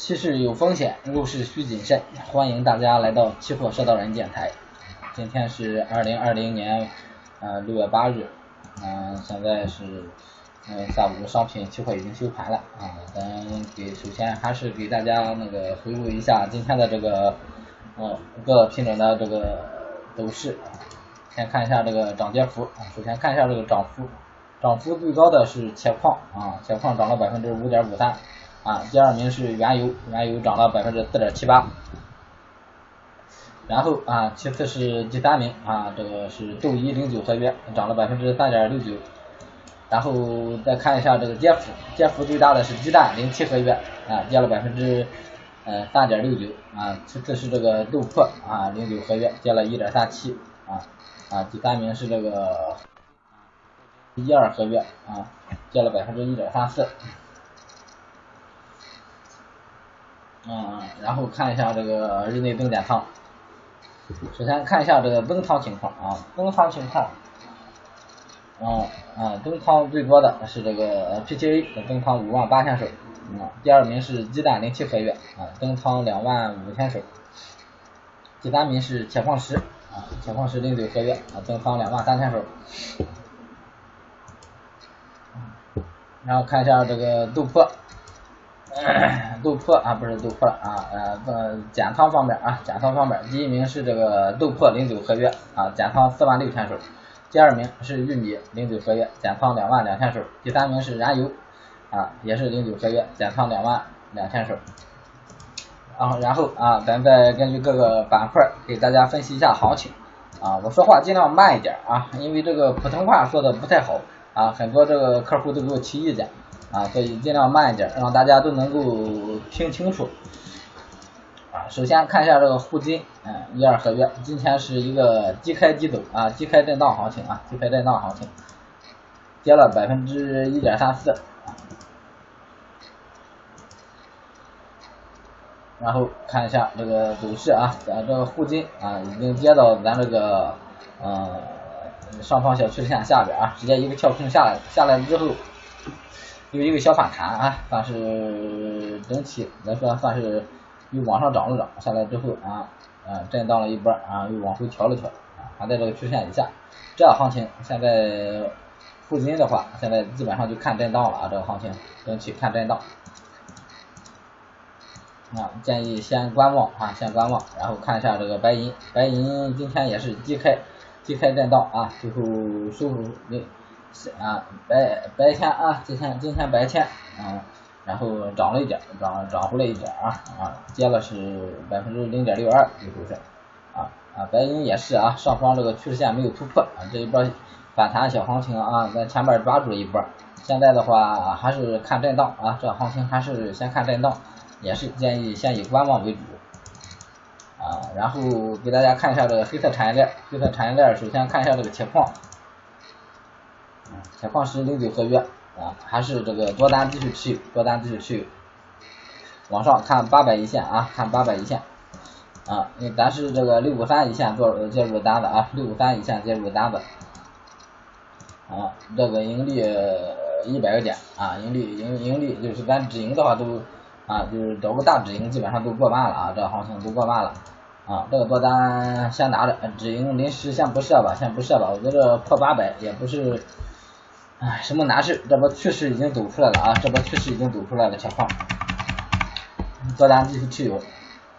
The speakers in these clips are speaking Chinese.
期市有风险，入市需谨慎。欢迎大家来到期货说道人电台。今天是二零二零年呃六月八日，嗯，现在是嗯下午商品期货已经收盘了啊。咱给首先还是给大家那个回顾一下今天的这个呃各品种的这个走势。先看一下这个涨跌幅啊，首先看一下这个涨幅，涨幅最高的是铁矿啊，铁矿涨了百分之五点五三。啊，第二名是原油，原油涨了百分之四点七八，然后啊，其次是第三名啊，这个是豆一零九合约涨了百分之三点六九，然后再看一下这个跌幅，跌幅最大的是鸡蛋零七合约啊，跌了百分之呃三点六九。啊，其次是这个豆粕啊零九合约跌了一点三七。啊啊，第三名是这个一二合约啊，跌了百分之一点三四。嗯，然后看一下这个日内增减仓。首先看一下这个增仓情况啊，增仓情况，嗯啊，增仓最多的是这个 PTA 的增仓五万八千手，啊，第二名是鸡蛋零七合约啊，增仓两万五千手，第三名是铁矿石啊，铁矿石零九合约啊，增仓两万三千手。然后看一下这个豆粕。豆粕啊，不是豆粕了啊，呃，减仓方面啊，减仓方面，第一名是这个豆粕零九合约啊，减仓四万六千手，第二名是玉米零九合约，减仓两万两千手，第三名是燃油啊，也是零九合约，减仓两万两千手。啊，然后啊，咱再根据各个板块给大家分析一下行情啊，我说话尽量慢一点啊，因为这个普通话说的不太好啊，很多这个客户都给我提意见。啊，所以尽量慢一点，让大家都能够听清楚。啊，首先看一下这个沪金，嗯，一二合约，今天是一个低开低走啊，低开震荡行情啊，低开震荡行情，跌了百分之一点三四。然后看一下这个走势啊，咱这个沪金啊，已经跌到咱这个嗯上方小趋势线下边啊，直接一个跳空下来，下来之后。有一个小反弹啊，算是整体来说算是又往上涨了涨，下来之后啊，啊震荡了一波啊，又往回调了调啊，还在这个曲线以下。这行情现在附近的话，现在基本上就看震荡了啊，这个行情整体看震荡。啊，建议先观望啊，先观望，然后看一下这个白银，白银今天也是低开低开震荡啊，最后收复那。啊，白白天啊，今天今天白天啊，然后涨了一点，涨涨回来一点啊啊，跌了是百分之零点六二，最后是啊啊，白银也是啊，上方这个趋势线没有突破啊，这一波反弹小行情啊，在前面抓住了一波，现在的话还是看震荡啊，这行情还是先看震荡，也是建议先以观望为主啊，然后给大家看一下这个黑色产业链，黑色产业链首先看一下这个铁矿。铁矿石零九合约啊，还是这个多单继续持有，多单继续持有。往上看八百一线啊，看八百一线啊，因为咱是这个六五三一线做介入单子啊，六五三一线介入单子啊，这个盈利一百个点啊，盈利盈盈利就是咱止盈的话都啊，就是找个大止盈基本上都过万了啊，这行情都过万了啊，这个多单先拿着，止盈临时先不设吧，先不设吧，我觉得破八百也不是。哎，什么难事？这波趋势已经走出来了啊！这波趋势已经走出来了，小胖，多单继续持有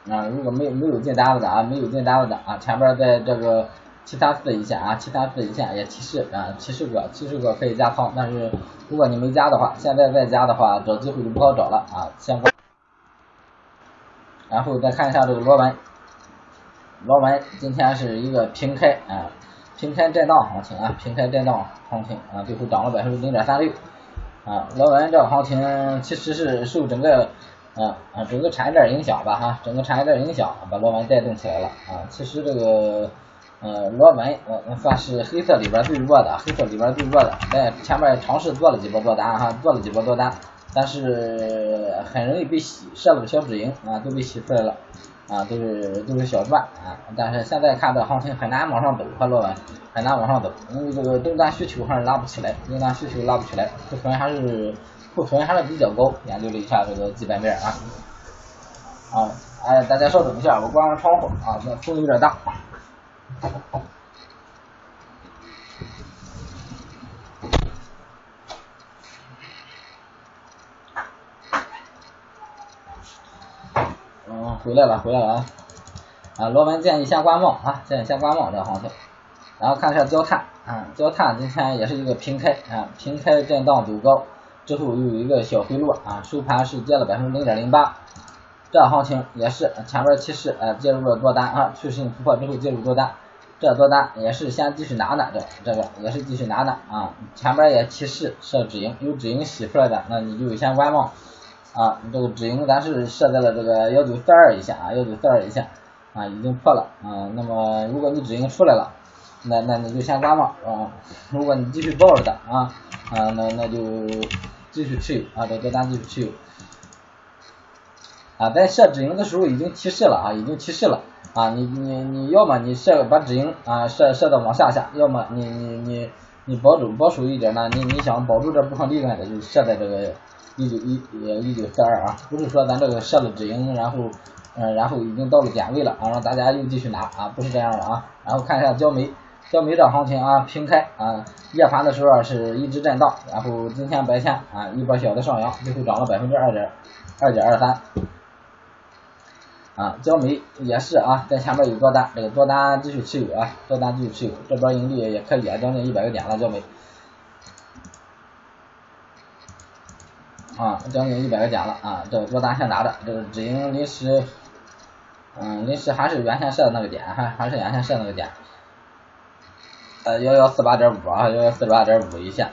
啊！如果没有没有进单子的啊，没有进单子的啊，前边在这个七三四一线啊，七三四一线也提示啊，提示过，提示过可以加仓，但是如果你没加的话，现在再加的话，找机会就不好找了啊！先关，然后再看一下这个螺纹，螺纹今天是一个平开啊。平开震荡行情啊，平开震荡行情啊，最后涨了百分之零点三六啊。螺纹这个行情其实是受整个啊啊整个产业链影响吧哈，整个产业链影响把螺纹带动起来了啊。其实这个呃螺纹呃算是黑色里边最弱的，黑色里边最弱的，在前面尝试做了几波做单哈，做了几波做单，但是很容易被洗，设了个小止盈啊，都被洗出来了。啊，都是都是小赚啊，但是现在看这行情很难往上走，和螺纹很难往上走，因为这个订单需求还是拉不起来，订单需求拉不起来，库存还是库存还是比较高。研究了一下这个基本面啊，啊，哎，大家稍等一下，我关上窗户啊，这风有点大。嗯，回来了，回来了啊！啊，罗文建议先观望啊，建议先观望这个行情，然后看一下焦炭啊，焦炭今天也是一个平开啊，平开震荡走高，之后又有一个小回落啊，收盘是跌了百分之零点零八。这行情也是前边趋势啊，介入了多单啊，趋势性突破之后介入多单，这多单也是先继续拿的，这这个也是继续拿的啊，前边也提示设止盈，有止盈洗出来的，那你就先观望啊，这个止盈咱是设在了这个幺九四二以下啊，幺九四二以下啊，已经破了啊，那么如果你止盈出来了，那那你就先观望啊，如果你继续抱着的啊啊，那那就继续持有啊，这多单继续持有。啊，在设止盈的时候已经提示了啊，已经提示了啊，你你你要么你设把止盈啊设设到往下下，要么你你你你保守保守一点呢，你你想保住这部分利润的就设在这个一九一呃一九四二啊，不是说咱这个设了止盈，然后嗯然后已经到了点位了啊，让大家又继续拿啊，不是这样的啊，然后看一下焦煤，焦煤这行情啊平开啊，夜盘的时候是一直震荡，然后今天白天啊一波小的上扬，最后涨了百分之二点二点二三。啊，焦煤也是啊，在前面有多单，这个多单继续持有啊，多单继续持有，这波盈利也可以啊，将近一百个点了，焦煤。啊，将近一百个点了啊，这个多单先拿着，这个止盈临时，嗯，临时还是原先设的那个点，还还是原先设那个点，呃，幺幺四八点五啊，幺幺四八点五以下，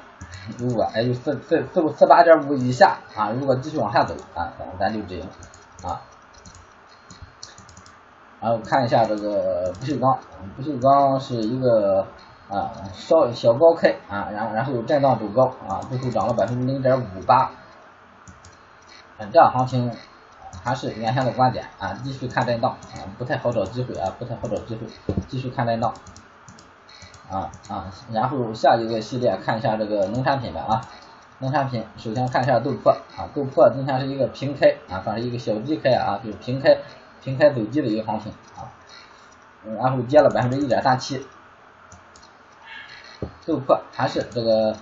如果哎就四四四四八点五以下啊，如果继续往下走啊，咱咱就止盈啊。然后看一下这个不锈钢，不锈钢是一个啊稍小高开啊，然后然后有震荡走高啊，最后涨了百分之零点五八，这样行情还是原先的观点啊，继续看震荡啊，不太好找机会啊，不太好找机会，继续看震荡啊啊，然后下一个系列看一下这个农产品的啊，农产品首先看一下豆粕啊，豆粕今天是一个平开啊，算是一个小低开啊，就是平开。平开走低的一个行情啊，然后跌了百分之一点三七，豆粕还是这个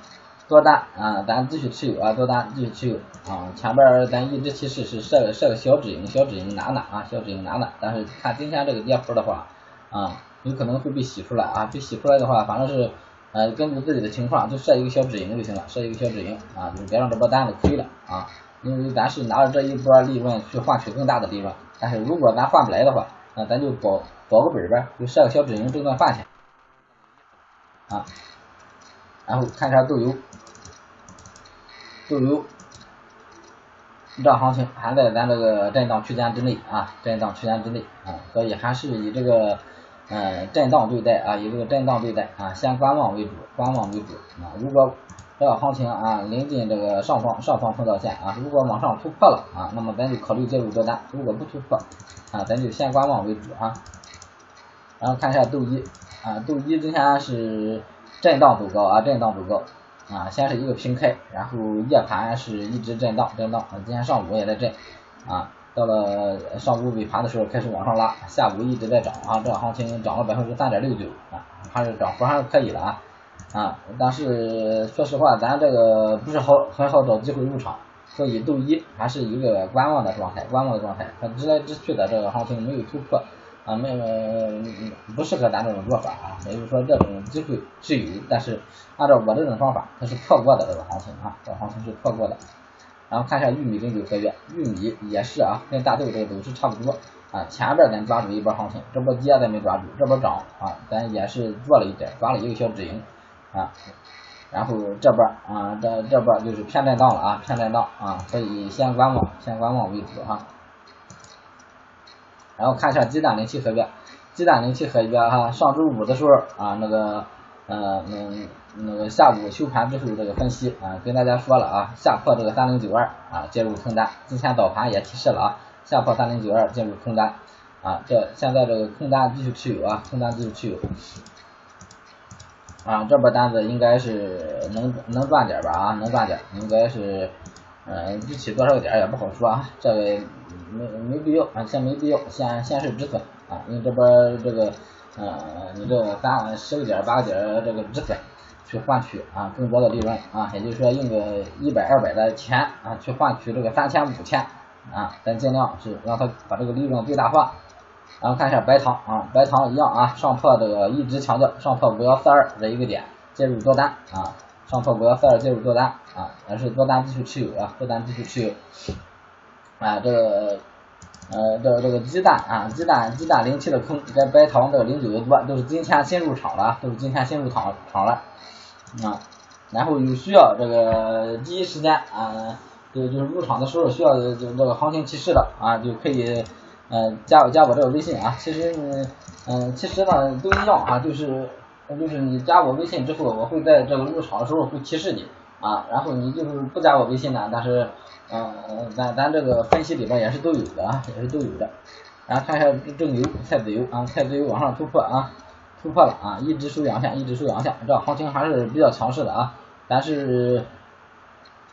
多单啊，咱继续持有啊，多单继续持有啊，前边咱一直提示是设个设个小止盈，小止盈拿拿啊，小止盈拿拿，但是看今天这个跌幅的话啊，有可能会被洗出来啊，被洗出来的话，反正是呃根据自己的情况就设一个小止盈就行了，设一个小止盈啊，就别让这波单子亏了啊，因为咱是拿着这一波利润去换取更大的利润。但是如果咱换不来的话，那咱就保保个本呗，就设个小止盈，挣段饭钱啊。然后看一下豆油，豆油这行情还在咱这个震荡区间之内啊，震荡区间之内啊，所以还是以这个嗯震荡对待啊，以这个震荡对待啊，先观望为主，观望为主啊。如果这个行情啊，临近这个上方上方碰到线啊，如果往上突破了啊，那么咱就考虑介入多单；如果不突破啊，咱就先观望为主啊。然后看一下豆一啊，豆一今天是震荡走高啊，震荡走高啊，先是一个平开，然后夜盘是一直震荡震荡，今天上午也在震啊，到了上午尾盘的时候开始往上拉，下午一直在涨啊，这个行情涨了百分之三点六九啊，还是涨幅还是可以的啊。啊，但是说实话，咱这个不是好很好找机会入场，所以周一还是一个观望的状态，观望的状态，它直来直去的这个行情没有突破，啊，没不适合咱这种做法啊，也就是说这种机会是有，但是按照我这种方法，它是错过的这个行情啊，这个行情是错过的。然后看一下玉米跟九合月，玉米也是啊，跟大豆这个走势差不多啊，前边咱抓住一波行情，这波跌咱没抓住，这波涨啊，咱也是做了一点，抓了一个小止盈。啊，然后这边啊，这这边就是偏震荡了啊，偏震荡啊，所以先观望，先观望为主哈。然后看一下鸡蛋零七合约，鸡蛋零七合约哈，上周五的时候啊，那个呃那那个下午收盘之后这个分析啊，跟大家说了啊，下破这个三零九二啊，介入空单。今天早盘也提示了啊，下破三零九二进入空单啊，这现在这个空单继续持有啊，空单继续持有。啊，这波单子应该是能能赚点吧？啊，能赚点，应该是嗯，具体多少个点也不好说啊，这个没没必要啊，先没必要，先先是止损啊，因为这边这个，嗯，你这个三十个点八个点这个止损去换取啊更多的利润啊，也就是说用个一百二百的钱啊去换取这个三千五千啊，咱尽量是让它把这个利润最大化。然后看一下白糖啊，白糖一样啊，上破这个一直强调上破五幺四二这一个点介入多单啊，上破五幺四二介入多单啊，还是多单继续持有啊，多单继续持有啊，这个呃这个这个鸡蛋啊，鸡蛋鸡蛋零七的空，该白糖的零九的多，都是今天新入场了，都是今天新入场场了啊，然后有需要这个第一时间啊，就就是入场的时候需要就这个行情提示的啊，就可以。嗯，加我加我这个微信啊，其实嗯，其实呢都一样啊，就是那就是你加我微信之后，我会在这个入场的时候会提示你啊，然后你就是不加我微信呢，但是嗯，咱咱这个分析里边也是都有的啊，也是都有的。然后看一下正油、菜籽油啊，菜籽油往上突破啊，突破了啊，一直收阳线，一直收阳线，这行情还是比较强势的啊，咱是。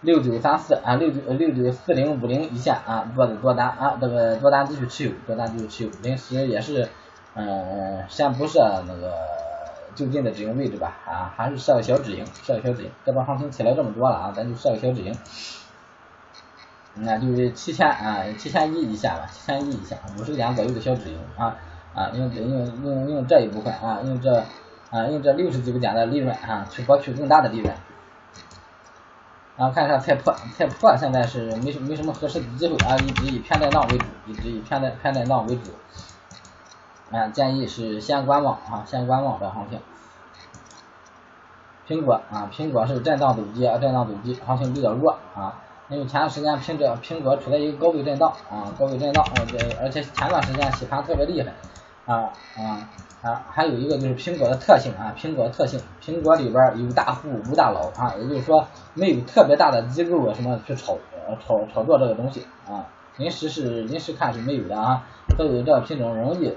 六九三四啊，六九六九四零五零一线啊，做的多单啊，这个多单继续持有，多单继续持有，临时也是嗯，先不设那个就近的止盈位置吧？啊，还是设个小止盈，设个小止盈，这帮行情起来这么多了啊，咱就设个小止盈，那就是七千啊，七千一以下吧，七千一以下，五十点左右的小止盈啊啊，用用用用这一部分啊，用这啊用这六十几个点的利润啊，去博取更大的利润。然后看一下菜粕，菜粕现在是没什没什么合适的机会啊，一直以偏带浪为主，一直以偏带偏带浪为主，啊，建议是先观望啊，先观望这行情。苹果啊，苹果是震荡走低啊，震荡走低，行情比较弱啊，因为前段时间苹果苹果处在一个高位震荡啊，高位震荡，而且而且前段时间洗盘特别厉害啊啊。啊，还有一个就是苹果的特性啊，苹果特性，苹果里边有大户无大佬啊，也就是说没有特别大的机构啊什么去炒炒炒作这个东西啊，临时是临时看是没有的啊，所以这个品种容易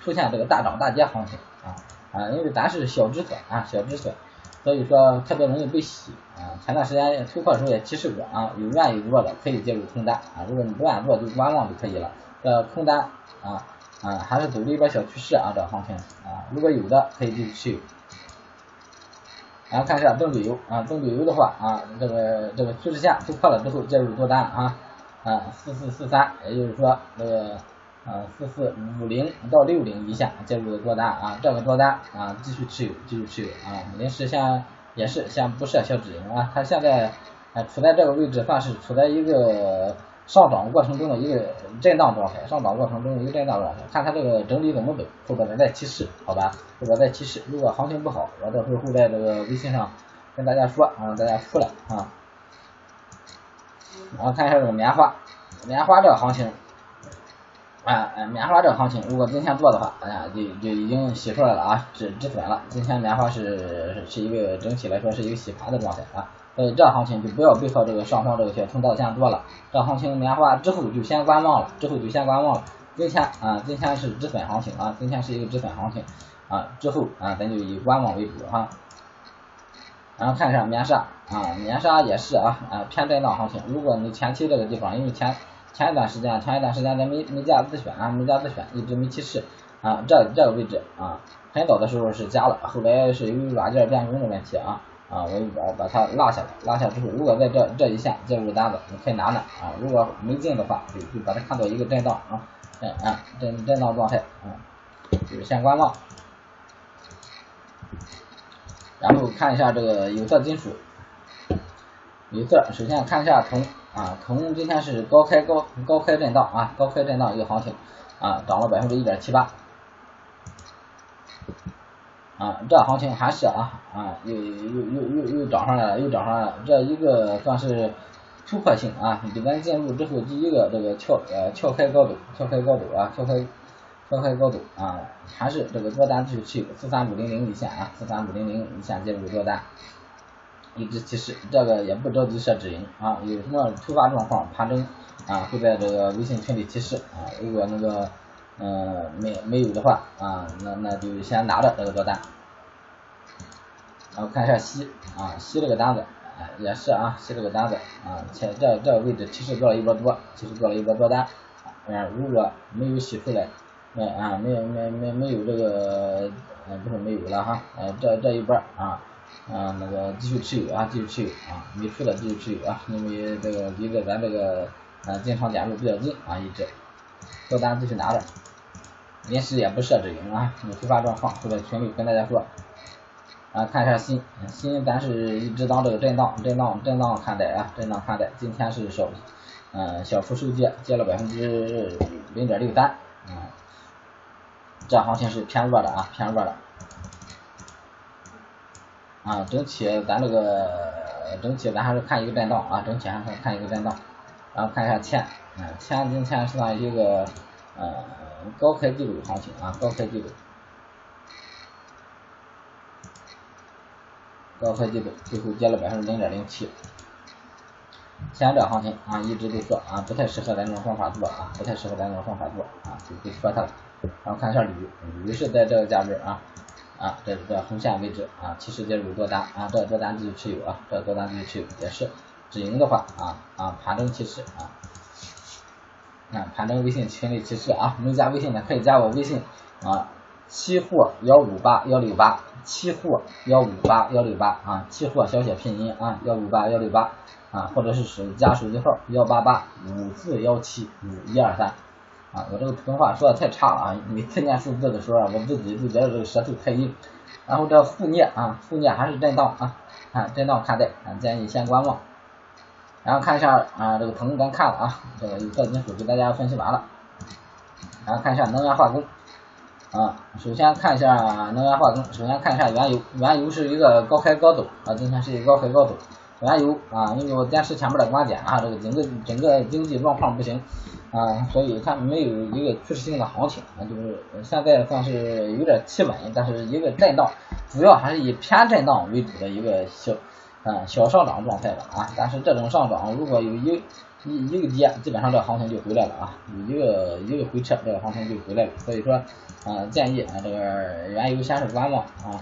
出现这个大涨大跌行情啊啊，因为咱是小止损啊小止损，所以说特别容易被洗啊，前段时间突破的时候也提示过啊，有愿意做的可以介入空单啊，如果你不愿意做就观望就可以了，这空单啊。啊，还是走了一波小趋势啊，这行情啊，如果有的可以继续持有。然后看一下动力油啊，动力油的话啊，这个这个趋势线突破了之后介入多单啊啊，四四四三，也就是说这个啊四四五零到六零一下介入的多单啊，这个多单啊继续持有，继续持有啊，临时先也是先不设小止盈啊，它现在啊处在这个位置，算是处在一个。上涨过程中的一个震荡状态，上涨过程中的一个震荡状态，看它这个整理怎么走，后边咱再提示，好吧？后边再提示，如果行情不好，我到时候会在这个微信上跟大家说，让大家出来啊。然后看一下这个棉花，棉花这个行情，啊，棉花这个行情，如果今天做的话，哎呀，就就已经洗出来了啊，止止损了。今天棉花是是一个整体来说是一个洗盘的状态啊。所以这行情就不要背靠这个上方这个小通道线做了，这行情棉花之后就先观望了，之后就先观望了。今天啊，今天是止损行情啊，今天是一个止损行情啊，之后啊咱就以观望为主哈。然后看一下棉纱啊，棉纱也是啊啊偏震荡行情。如果你前期这个地方，因为前前一段时间前一段时间咱没没加自选啊，没加自选，一直没提示啊，这这个位置啊，很早的时候是加了，后来是由于软件变更的问题啊。啊，我一把把它拉下来，拉下之后，如果在这这一线介入单子，你可以拿拿啊。如果没进的话，就就把它看作一个震荡啊，震啊震震荡状态啊，就是先观望。然后看一下这个有色金属，有色首先看一下铜啊，铜今天是高开高高开震荡啊，高开震荡一个行情啊，涨了百分之一点七八。啊，这行情还是啊啊，又又又又又涨上来了，又涨上来了。这一个算是突破性啊，给咱进入之后第一个这个撬呃撬开高度，撬开高度啊，撬开撬开高度啊，还是这个多单继续持有，四三五零零一线啊，四三五零零一线介入多单，一直提示，这个也不着急设止盈啊，有什么突发状况盘中啊，会在这个微信群里提示啊，如果那个。嗯，没没有的话啊，那那就先拿着这个多单，然后看一下西啊，西这个单子，也是啊，西这个单子啊，且这这个位置其实做了一波多，其实做了一波多单，嗯，如果没有洗出来，没啊没有没没没有这个，呃不是没有了哈，呃这这一波啊，啊那个继续持有啊继续持有啊，没出的继续持有啊，因为这个离着咱这个呃进场点位比较近啊一直，多单继续拿着，临时也不设止盈啊，有突发状况会在群里跟大家说。啊，看一下新新，咱是一直当这个震荡震荡震荡看待啊，震荡看待。今天是小嗯小幅收跌，跌了百分之零点六三，啊，这行情是偏弱的啊，偏弱的。啊，整体咱这个整体咱还是看一个震荡啊，整体还是看一个震荡。然后看一下钱，嗯，钱今天是那一个呃高开低走行情啊，高开低走。高开低走，最后跌了百分之零点零七。前者行情啊，一直都说啊，不太适合咱这种方法做啊，不太适合咱这种方法做啊，就不说它了。然后看一下铝，铝是在这个价位啊啊，这这红线位置啊，其实介入多单啊，这多单继续持有啊，这多单继续持有也是止盈的话啊啊，盘中提示啊，啊盘中微信群里提示啊，没加微信的可以加我微信啊。期货幺五八幺六八，期货幺五八幺六八啊，期货小写拼音啊，幺五八幺六八啊，或者是手加手机号幺八八五四幺七五一二三啊，我这个普通话说的太差了啊，每次念数字的时候我自己就觉得这个舌头太硬。然后这负镍啊，负镍还是震荡啊，看震荡看待啊，建议先观望。然后看一下啊，这个铜咱看了啊，这个有色金属给大家分析完了。然后看一下能源化工。啊，首先看一下能源化工，首先看一下原油，原油是一个高开高走啊，今天是一个高开高走。原油啊，因为我电视前面的观点啊，这个整个整个经济状况不行啊，所以它没有一个趋势性的行情啊，就是现在算是有点企稳，但是一个震荡，主要还是以偏震荡为主的一个小啊小上涨状态的啊，但是这种上涨如果有一一一个跌，基本上这个行情就回来了啊，有一个一个回撤，这个行情就回来了，所以说。啊，建议啊，这个原油先是观望啊，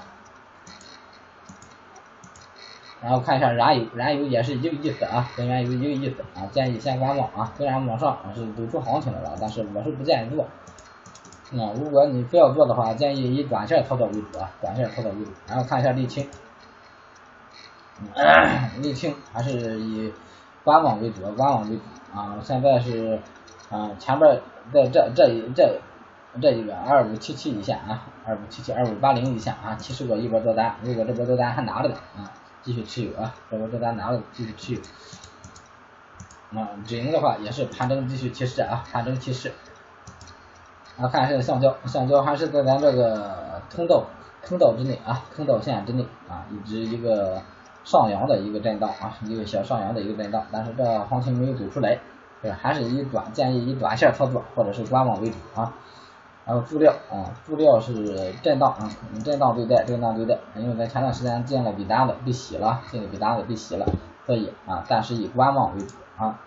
然后看一下燃油，燃油也是一个意思啊，跟原油一个意思啊，建议先观望啊。虽然往上是走出行情来了，但是我是不建议做。啊，如果你非要做的话，建议以短线操作为主啊，短线操作为主。然后看一下沥青，沥青还是以观望为主，观望为主啊。现在是啊，前边在这这一这。这一个二五七七一线啊，二五七七二五八零一线啊，七十个一波多单，如果这波多单还拿着的啊，继续持有啊，这波多单拿了继续持有。啊，止盈的话也是盘中继续提示啊，盘中提示。啊，看一下橡胶，橡胶还是在咱这个通道通道之内啊，通道线之内啊，一直一个上扬的一个震荡啊，一个小上扬的一个震荡，但是这行情没有走出来，对，还是以短建议以短线操作或者是观望为主啊。然后注料啊，注料是震荡啊，震荡对待，震荡对待，因为咱前段时间进了笔单子被洗了，进了笔单子被洗了，所以啊，暂时以观望为主啊。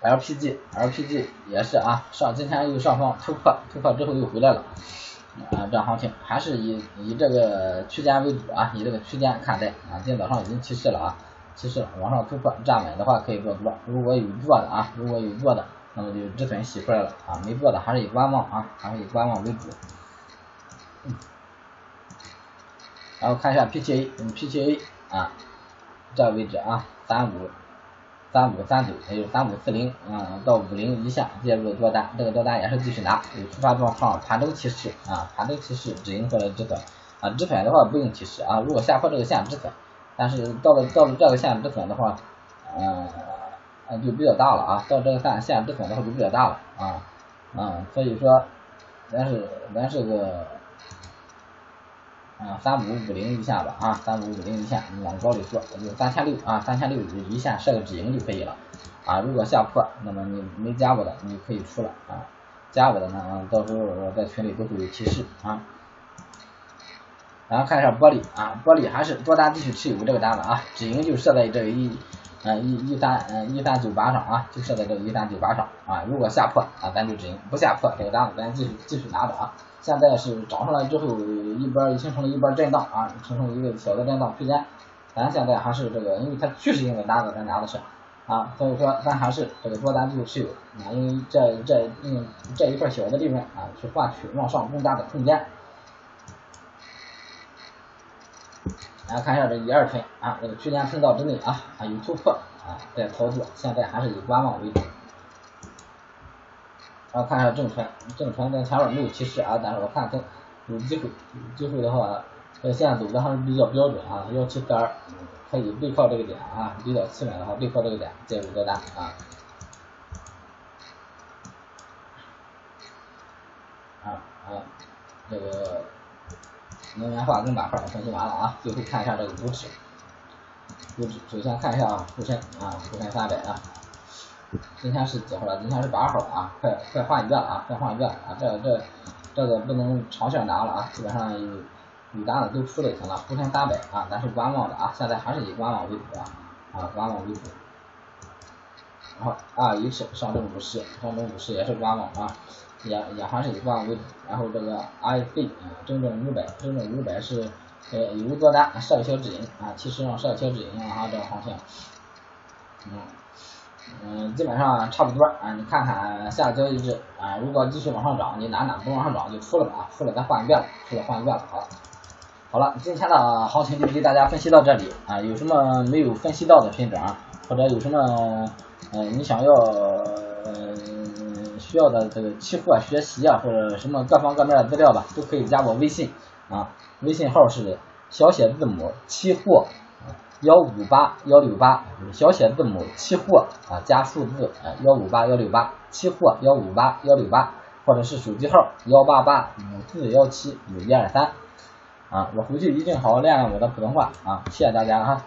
LPG，LPG 也是啊，上今天又上方突破，突破之后又回来了啊，这行情还是以以这个区间为主啊，以这个区间看待啊，今天早上已经提示了啊，提示了往上突破站稳的话可以做多，如果有做的啊，如果有做的。那么就止损洗出来了啊，没做的还是以观望啊，还是以观望为主。然后看一下 PTA，PTA 啊，这个位置啊，三五三五三九，还有三五四零啊到五零以下介入多单，这个多单也是继续拿，有突发状况盘中提示啊，盘中提示止盈或者止损啊，止损的话不用提示啊，如果下破这个线止损，但是到了到了这个线止损的话，嗯。啊，就比较大了啊，到这个线线止损的话就比较大了啊，啊，所以说咱是咱是个啊三五五零一线吧啊，三五五零一线往高里说，就三千六啊，三千六一线设个止盈就可以了啊，如果下破，那么你没加过的你可以出了啊，加我的呢，到时候我在群里都会有提示啊。然后看一下玻璃啊，玻璃还是多单继续持有这个单子啊，止盈就设在这一。嗯，一一三嗯一三九八上啊，就设在这个一三九八上啊。如果下破啊，咱就止盈；不下破，这个单子咱继续继续拿着啊。现在是涨上来之后，一波形成了一波震荡啊，形成一个小的震荡区间。咱现在还是这个，因为它趋势性的大的咱拿的是啊，所以说咱还是这个多单继续持有啊，因为这这嗯这一块小的利润啊，去换取往上更大的空间。来看一下这一二天啊，这个区间通道之内啊，还有突破啊，在操作，现在还是以观望为主。然后看一下正传，正传在前面没有提示啊，但是我看它有机会，有机会的话，这线走的还是比较标准啊，幺七四二，可以背靠这个点啊，离到七百的话背靠这个点介入多单啊。啊啊，这个。能源化工板块分析完了啊，最后看一下这个股指，股指首先看一下啊，沪深啊，沪深三百啊，今天是几号了？今天是八号啊，快快换一个了啊，快换一个了啊，这这这个不能长线拿了啊，基本上有有单的都出类型了，沪深三百啊，咱是观望的啊，现在还是以观望为主啊，啊观望为主，然后 RH 上证五十，上证五十也是观望啊。也也还是以观望为主，然后这个 I C 啊，整整五百，整整五百是呃有多单设个小止盈啊，其实上设个小止盈啊，这个行情，嗯嗯，基本上差不多啊，你看看下个交易日啊，如果继续往上涨，你哪哪不往上涨就出了吧，出了咱换一遍了，出了换一遍了，好，好了，今天的行情就给大家分析到这里啊，有什么没有分析到的品种，或者有什么嗯你想要呃。需要的这个期货学习啊，或者什么各方各面的资料吧，都可以加我微信。啊，微信号是小写字母期货幺五八幺六八，小写字母期货啊加数字幺五八幺六八，期货幺五八幺六八，或者是手机号幺八八五四幺七五一二三。啊，我回去一定好好练练我的普通话。啊，谢谢大家哈。